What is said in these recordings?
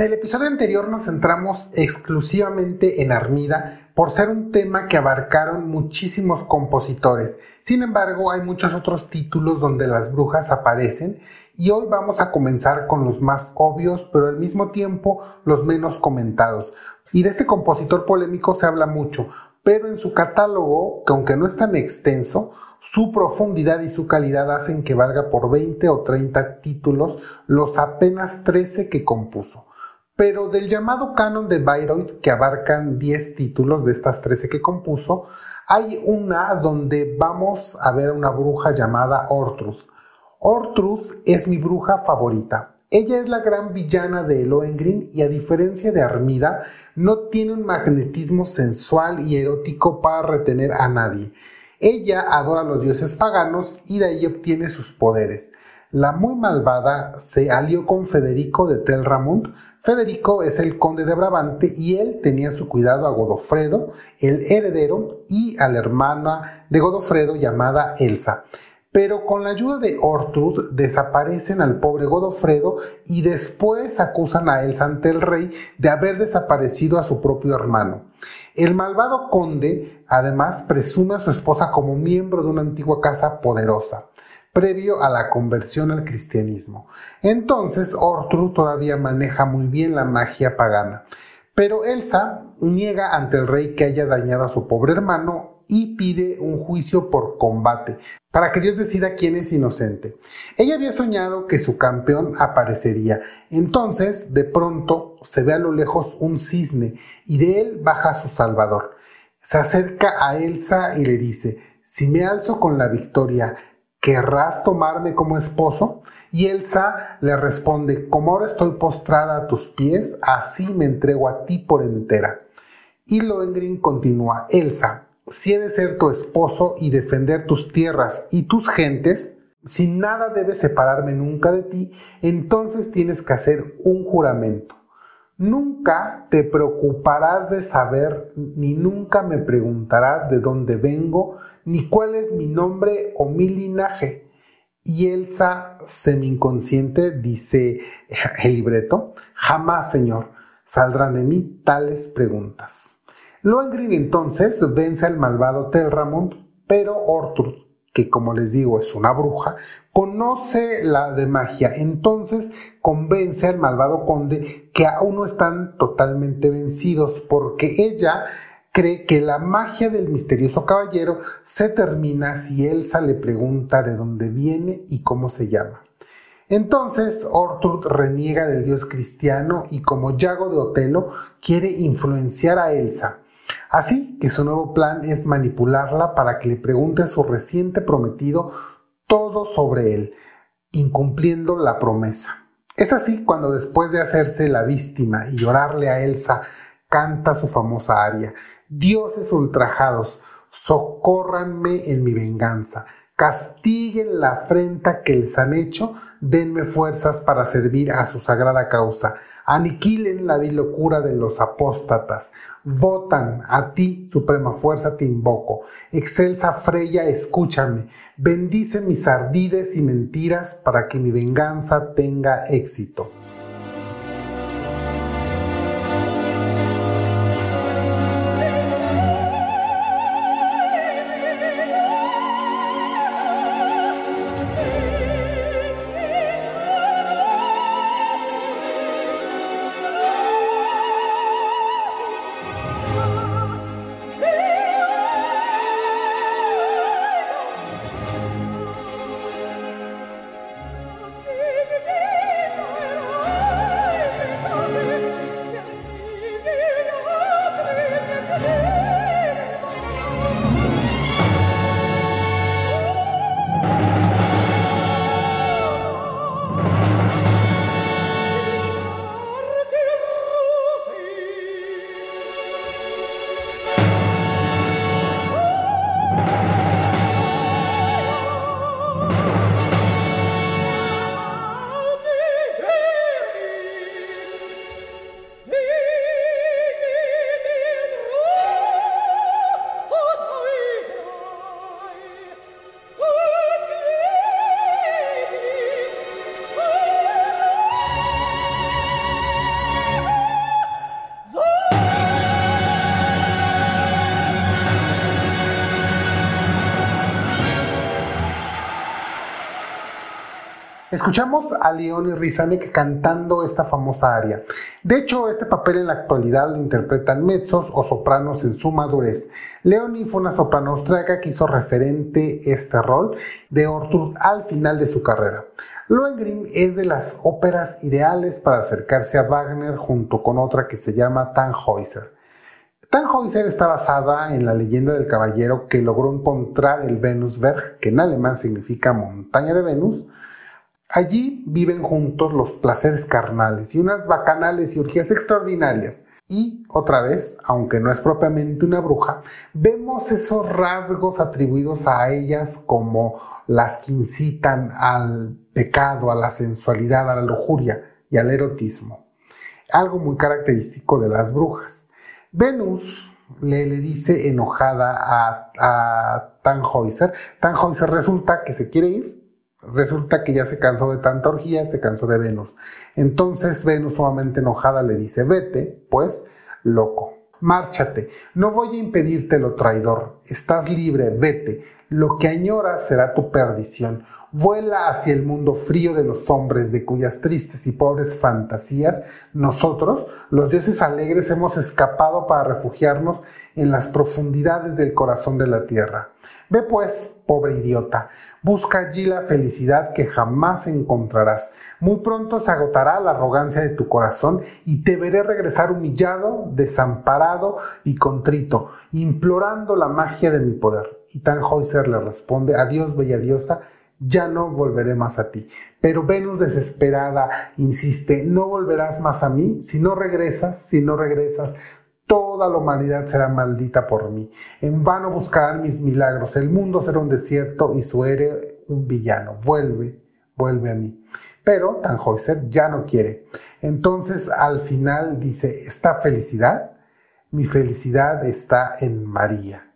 En el episodio anterior nos centramos exclusivamente en Armida por ser un tema que abarcaron muchísimos compositores. Sin embargo, hay muchos otros títulos donde las brujas aparecen y hoy vamos a comenzar con los más obvios, pero al mismo tiempo los menos comentados. Y de este compositor polémico se habla mucho, pero en su catálogo, que aunque no es tan extenso, su profundidad y su calidad hacen que valga por 20 o 30 títulos los apenas 13 que compuso. Pero del llamado canon de Bayreuth, que abarcan 10 títulos de estas 13 que compuso, hay una donde vamos a ver a una bruja llamada Ortrud. Ortrud es mi bruja favorita. Ella es la gran villana de Lohengrin y a diferencia de Armida, no tiene un magnetismo sensual y erótico para retener a nadie. Ella adora a los dioses paganos y de ahí obtiene sus poderes. La muy malvada se alió con Federico de Telramund. Federico es el conde de Brabante y él tenía su cuidado a Godofredo, el heredero, y a la hermana de Godofredo llamada Elsa. Pero con la ayuda de Ortrud desaparecen al pobre Godofredo y después acusan a Elsa ante el rey de haber desaparecido a su propio hermano. El malvado conde además presume a su esposa como miembro de una antigua casa poderosa previo a la conversión al cristianismo. Entonces Ortrud todavía maneja muy bien la magia pagana. Pero Elsa niega ante el rey que haya dañado a su pobre hermano y pide un juicio por combate, para que Dios decida quién es inocente. Ella había soñado que su campeón aparecería. Entonces, de pronto, se ve a lo lejos un cisne y de él baja su salvador. Se acerca a Elsa y le dice, si me alzo con la victoria, ¿querrás tomarme como esposo? Y Elsa le responde, como ahora estoy postrada a tus pies, así me entrego a ti por entera. Y Lohengrin continúa, Elsa, si he de ser tu esposo y defender tus tierras y tus gentes, si nada debe separarme nunca de ti, entonces tienes que hacer un juramento. Nunca te preocuparás de saber, ni nunca me preguntarás de dónde vengo, ni cuál es mi nombre o mi linaje. Y Elsa, semi-inconsciente, dice el libreto, jamás, Señor, saldrán de mí tales preguntas. Lohengrin entonces vence al malvado Telramund, pero Ortrud, que como les digo es una bruja, conoce la de magia, entonces convence al malvado conde que aún no están totalmente vencidos porque ella cree que la magia del misterioso caballero se termina si Elsa le pregunta de dónde viene y cómo se llama. Entonces Ortrud reniega del dios cristiano y como Yago de Otelo quiere influenciar a Elsa. Así que su nuevo plan es manipularla para que le pregunte a su reciente prometido todo sobre él, incumpliendo la promesa. Es así cuando después de hacerse la víctima y llorarle a Elsa, canta su famosa aria, Dioses ultrajados, socórranme en mi venganza, castiguen la afrenta que les han hecho, denme fuerzas para servir a su sagrada causa, aniquilen la vil locura de los apóstatas, votan a ti, suprema fuerza, te invoco, excelsa Freya, escúchame, bendice mis ardides y mentiras para que mi venganza tenga éxito. Escuchamos a Leonie Rizanek cantando esta famosa aria. De hecho, este papel en la actualidad lo interpretan mezzos o sopranos en su madurez. Leonie fue una soprano austríaca que hizo referente este rol de Ortrud al final de su carrera. Lohengrin es de las óperas ideales para acercarse a Wagner junto con otra que se llama Tannhäuser. Tannhäuser está basada en la leyenda del caballero que logró encontrar el Venusberg, que en alemán significa montaña de Venus, Allí viven juntos los placeres carnales y unas bacanales y orgías extraordinarias. Y otra vez, aunque no es propiamente una bruja, vemos esos rasgos atribuidos a ellas como las que incitan al pecado, a la sensualidad, a la lujuria y al erotismo. Algo muy característico de las brujas. Venus le, dice enojada a, a Tannhäuser. Tannhäuser resulta que se quiere ir Resulta que ya se cansó de tanta orgía, se cansó de Venus. Entonces Venus sumamente enojada le dice, vete, pues, loco, márchate, no voy a impedirte lo traidor, estás libre, vete, lo que añoras será tu perdición. Vuela hacia el mundo frío de los hombres, de cuyas tristes y pobres fantasías nosotros, los dioses alegres, hemos escapado para refugiarnos en las profundidades del corazón de la tierra. Ve pues, pobre idiota, busca allí la felicidad que jamás encontrarás. Muy pronto se agotará la arrogancia de tu corazón y te veré regresar humillado, desamparado y contrito, implorando la magia de mi poder. Y Tannhäuser le responde, adiós, bella diosa, ya no volveré más a ti. Pero Venus desesperada insiste, no volverás más a mí si no regresas, si no regresas. Toda la humanidad será maldita por mí. En vano buscarán mis milagros. El mundo será un desierto y su héroe un villano. Vuelve, vuelve a mí. Pero Tannhäuser ya no quiere. Entonces al final dice, esta felicidad, mi felicidad está en María.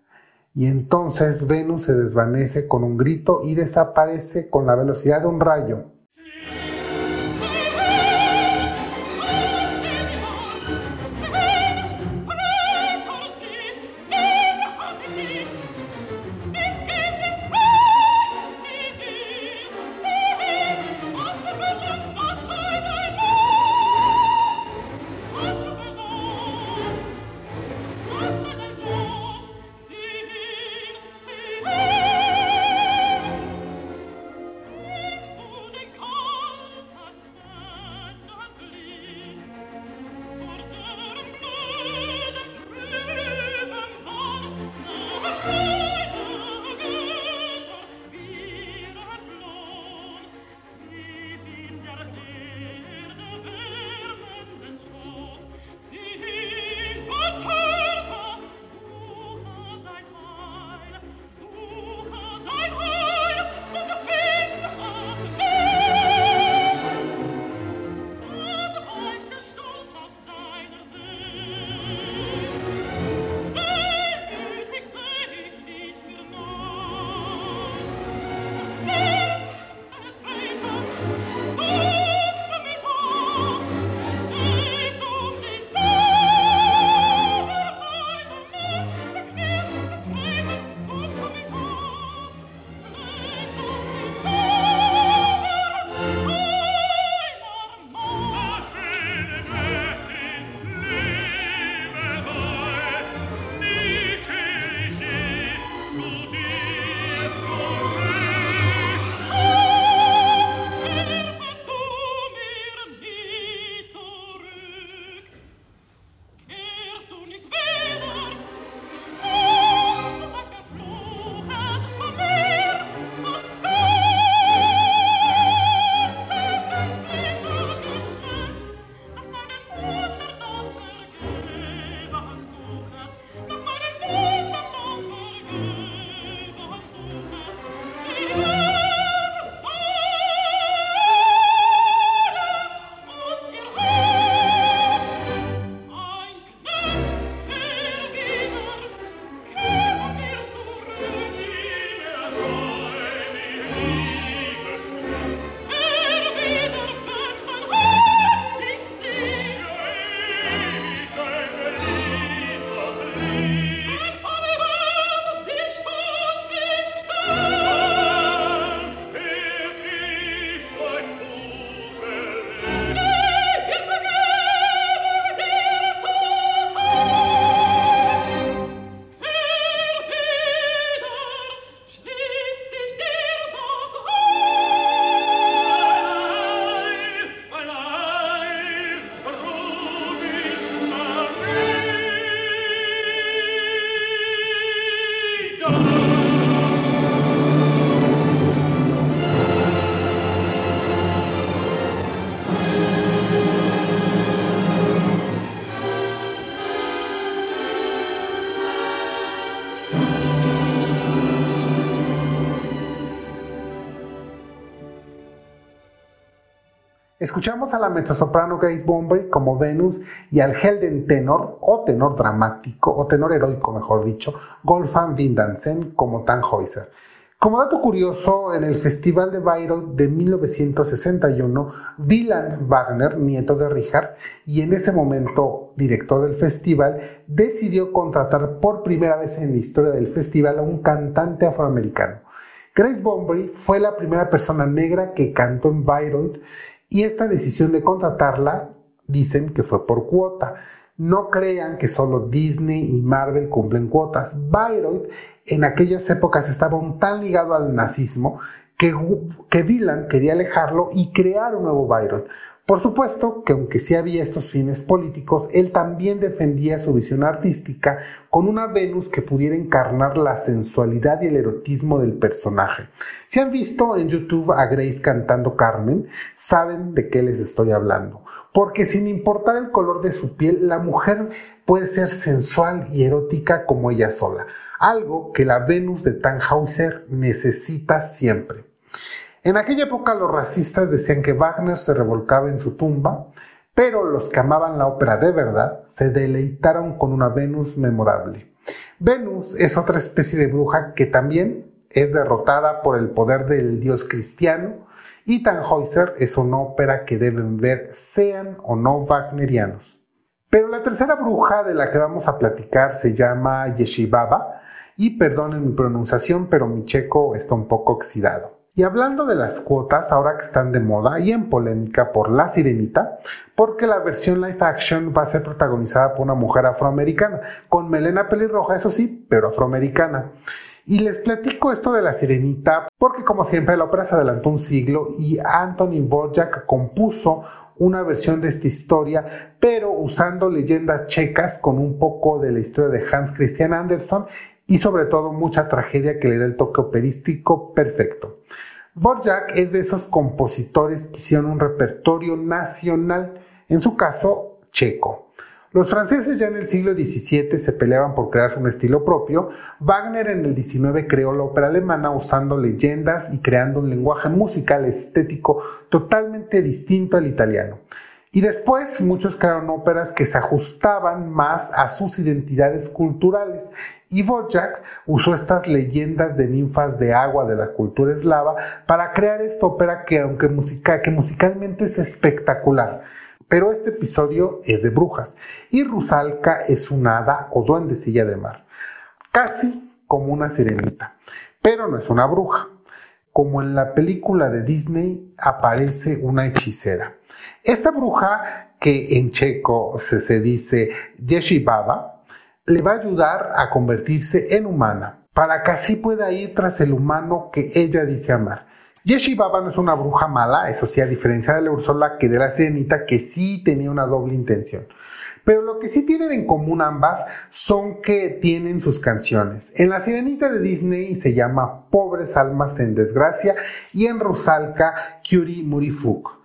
Y entonces Venus se desvanece con un grito y desaparece con la velocidad de un rayo. Escuchamos a la mezzosoprano Grace Bombay como Venus y al Helden tenor, o tenor dramático, o tenor heroico mejor dicho, Golfan Vindansen como Tannhäuser. Como dato curioso, en el Festival de Bayreuth de 1961, Wieland Wagner, nieto de Richard, y en ese momento director del festival, decidió contratar por primera vez en la historia del festival a un cantante afroamericano. Grace Bombay fue la primera persona negra que cantó en Bayreuth y esta decisión de contratarla dicen que fue por cuota. No crean que solo Disney y Marvel cumplen cuotas. Bayreuth en aquellas épocas estaba tan ligado al nazismo que, que quería alejarlo y crear un nuevo Bayreuth. Por supuesto que aunque sí había estos fines políticos, él también defendía su visión artística con una Venus que pudiera encarnar la sensualidad y el erotismo del personaje. Si han visto en YouTube a Grace cantando Carmen, saben de qué les estoy hablando porque sin importar el color de su piel, la mujer puede ser sensual y erótica como ella sola, algo que la Venus de Tannhäuser necesita siempre. En aquella época los racistas decían que Wagner se revolcaba en su tumba, pero los que amaban la ópera de verdad se deleitaron con una Venus memorable. Venus es otra especie de bruja que también es derrotada por el poder del dios cristiano, y Tannhäuser es una ópera que deben ver sean o no wagnerianos. Pero la tercera bruja de la que vamos a platicar se llama Yeshibaba y perdonen mi pronunciación pero mi checo está un poco oxidado. Y hablando de las cuotas, ahora que están de moda y en polémica por La Sirenita, porque la versión live action va a ser protagonizada por una mujer afroamericana, con melena pelirroja, eso sí, pero afroamericana. Y les platico esto de la sirenita porque como siempre la ópera se adelantó un siglo y Anthony Borjak compuso una versión de esta historia, pero usando leyendas checas con un poco de la historia de Hans Christian Andersen y sobre todo mucha tragedia que le da el toque operístico perfecto. Borjak es de esos compositores que hicieron un repertorio nacional, en su caso checo. Los franceses ya en el siglo XVII se peleaban por crearse un estilo propio. Wagner en el XIX creó la ópera alemana usando leyendas y creando un lenguaje musical estético totalmente distinto al italiano. Y después muchos crearon óperas que se ajustaban más a sus identidades culturales. Y Wojak usó estas leyendas de ninfas de agua de la cultura eslava para crear esta ópera que aunque que musicalmente es espectacular pero este episodio es de brujas y Rusalka es una hada o duendecilla de mar, casi como una sirenita, pero no es una bruja. Como en la película de Disney aparece una hechicera. Esta bruja, que en checo se, se dice Yeshibaba, le va a ayudar a convertirse en humana, para que así pueda ir tras el humano que ella dice amar. Yeshi Baba no es una bruja mala, eso sí, a diferencia de la Ursula que de la Sirenita, que sí tenía una doble intención. Pero lo que sí tienen en común ambas son que tienen sus canciones. En la Sirenita de Disney se llama Pobres Almas en Desgracia y en Rusalka Curie Murifuk,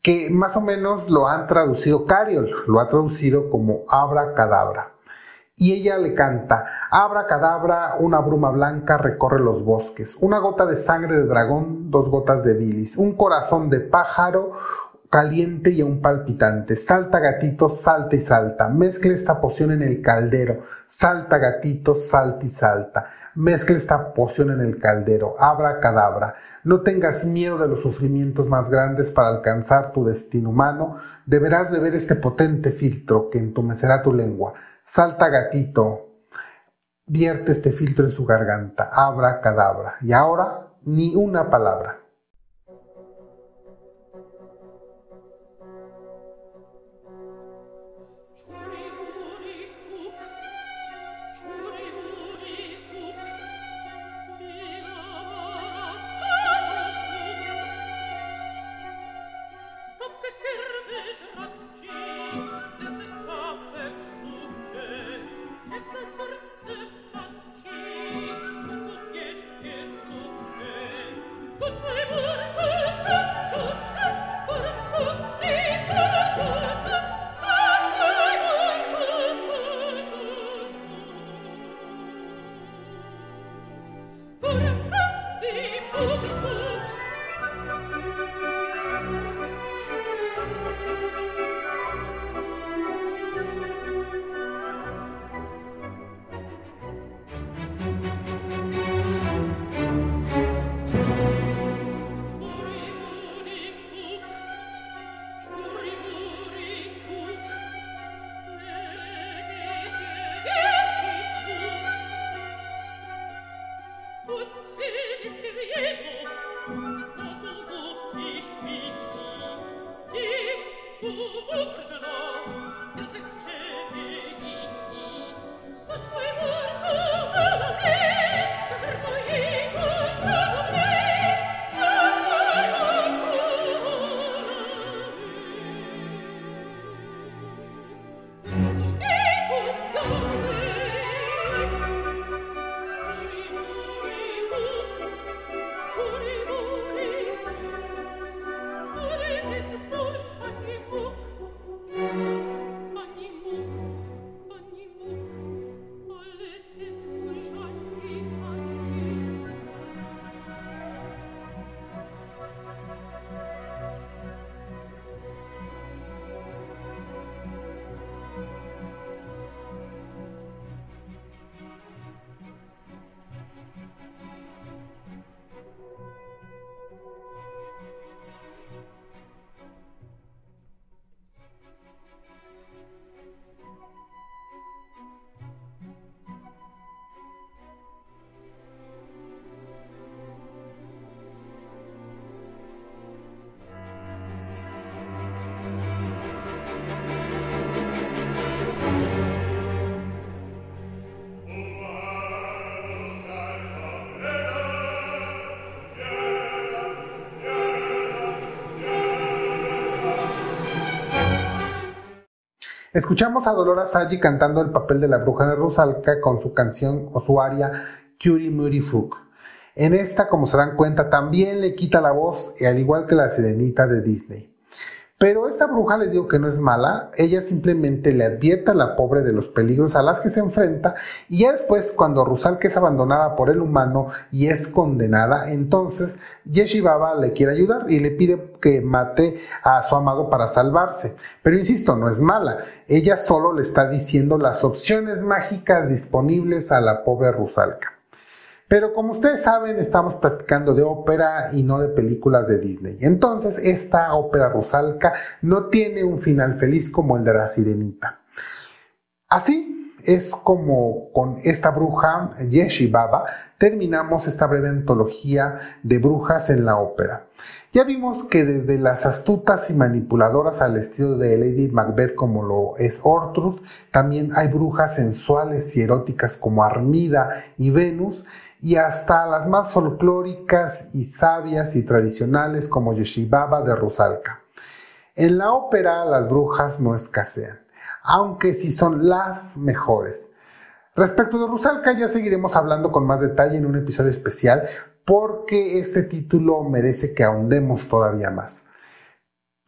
que más o menos lo han traducido Cariol, lo ha traducido como Abra Cadabra y ella le canta, Abra cadabra, una bruma blanca recorre los bosques, una gota de sangre de dragón, dos gotas de bilis, un corazón de pájaro caliente y aún palpitante, salta gatito, salta y salta, mezcle esta poción en el caldero, salta gatito, salta y salta, mezcle esta poción en el caldero, abra cadabra, no tengas miedo de los sufrimientos más grandes para alcanzar tu destino humano, deberás beber este potente filtro que entumecerá tu lengua, Salta gatito, vierte este filtro en su garganta, abra cadabra. Y ahora ni una palabra. dich ti dir, dir zu Escuchamos a Dolora Saggi cantando el papel de la bruja de Rusalka con su canción o su aria Curie Muri Fuk. En esta, como se dan cuenta, también le quita la voz, al igual que la sirenita de Disney. Pero esta bruja les digo que no es mala, ella simplemente le advierte a la pobre de los peligros a las que se enfrenta y ya después cuando Rusalka es abandonada por el humano y es condenada, entonces Yeshibaba le quiere ayudar y le pide que mate a su amado para salvarse. Pero insisto, no es mala, ella solo le está diciendo las opciones mágicas disponibles a la pobre Rusalka. Pero como ustedes saben, estamos platicando de ópera y no de películas de Disney. Entonces, esta ópera rusalka no tiene un final feliz como el de la sirenita. Así es como con esta bruja, Yeshi Baba, terminamos esta breve antología de brujas en la ópera. Ya vimos que desde las astutas y manipuladoras al estilo de Lady Macbeth como lo es Ortrud, también hay brujas sensuales y eróticas como Armida y Venus, y hasta las más folclóricas y sabias y tradicionales como Yeshibaba de Rusalka. En la ópera las brujas no escasean, aunque sí son las mejores. Respecto de Rusalka ya seguiremos hablando con más detalle en un episodio especial porque este título merece que ahondemos todavía más.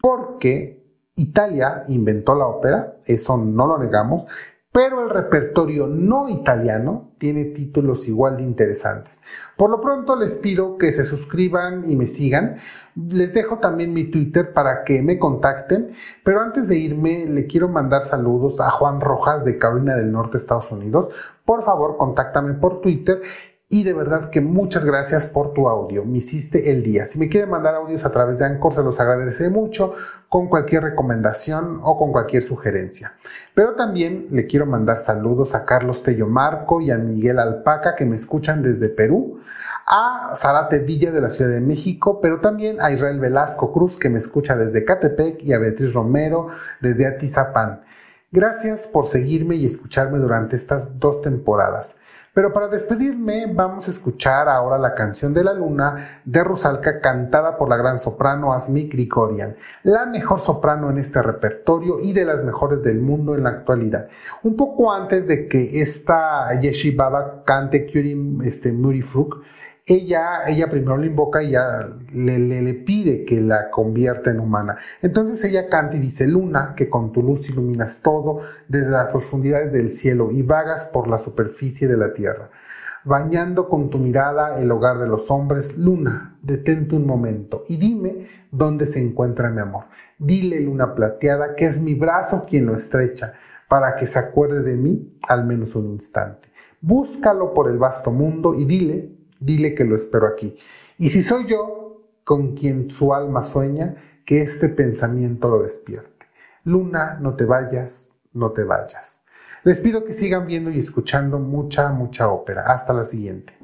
Porque Italia inventó la ópera, eso no lo negamos, pero el repertorio no italiano tiene títulos igual de interesantes. Por lo pronto les pido que se suscriban y me sigan. Les dejo también mi Twitter para que me contacten, pero antes de irme le quiero mandar saludos a Juan Rojas de Carolina del Norte, Estados Unidos. Por favor, contáctame por Twitter y de verdad que muchas gracias por tu audio. Me hiciste el día. Si me quieren mandar audios a través de Anchor, se los agradeceré mucho con cualquier recomendación o con cualquier sugerencia. Pero también le quiero mandar saludos a Carlos Tello Marco y a Miguel Alpaca que me escuchan desde Perú, a Zarate Villa de la Ciudad de México, pero también a Israel Velasco Cruz que me escucha desde Catepec y a Beatriz Romero desde Atizapán. Gracias por seguirme y escucharme durante estas dos temporadas. Pero para despedirme vamos a escuchar ahora la canción de la luna de Rusalka cantada por la gran soprano Asmi Grigorian, la mejor soprano en este repertorio y de las mejores del mundo en la actualidad. Un poco antes de que esta Yeshibaba cante Kyurim este, Murifuk, ella, ella primero le invoca y ya le, le, pide que la convierta en humana. Entonces ella canta y dice, Luna, que con tu luz iluminas todo desde las profundidades del cielo y vagas por la superficie de la tierra. Bañando con tu mirada el hogar de los hombres, Luna, detente un momento y dime dónde se encuentra mi amor. Dile, Luna plateada, que es mi brazo quien lo estrecha, para que se acuerde de mí al menos un instante. Búscalo por el vasto mundo y dile dile que lo espero aquí. Y si soy yo con quien su alma sueña, que este pensamiento lo despierte. Luna, no te vayas, no te vayas. Les pido que sigan viendo y escuchando mucha, mucha ópera. Hasta la siguiente.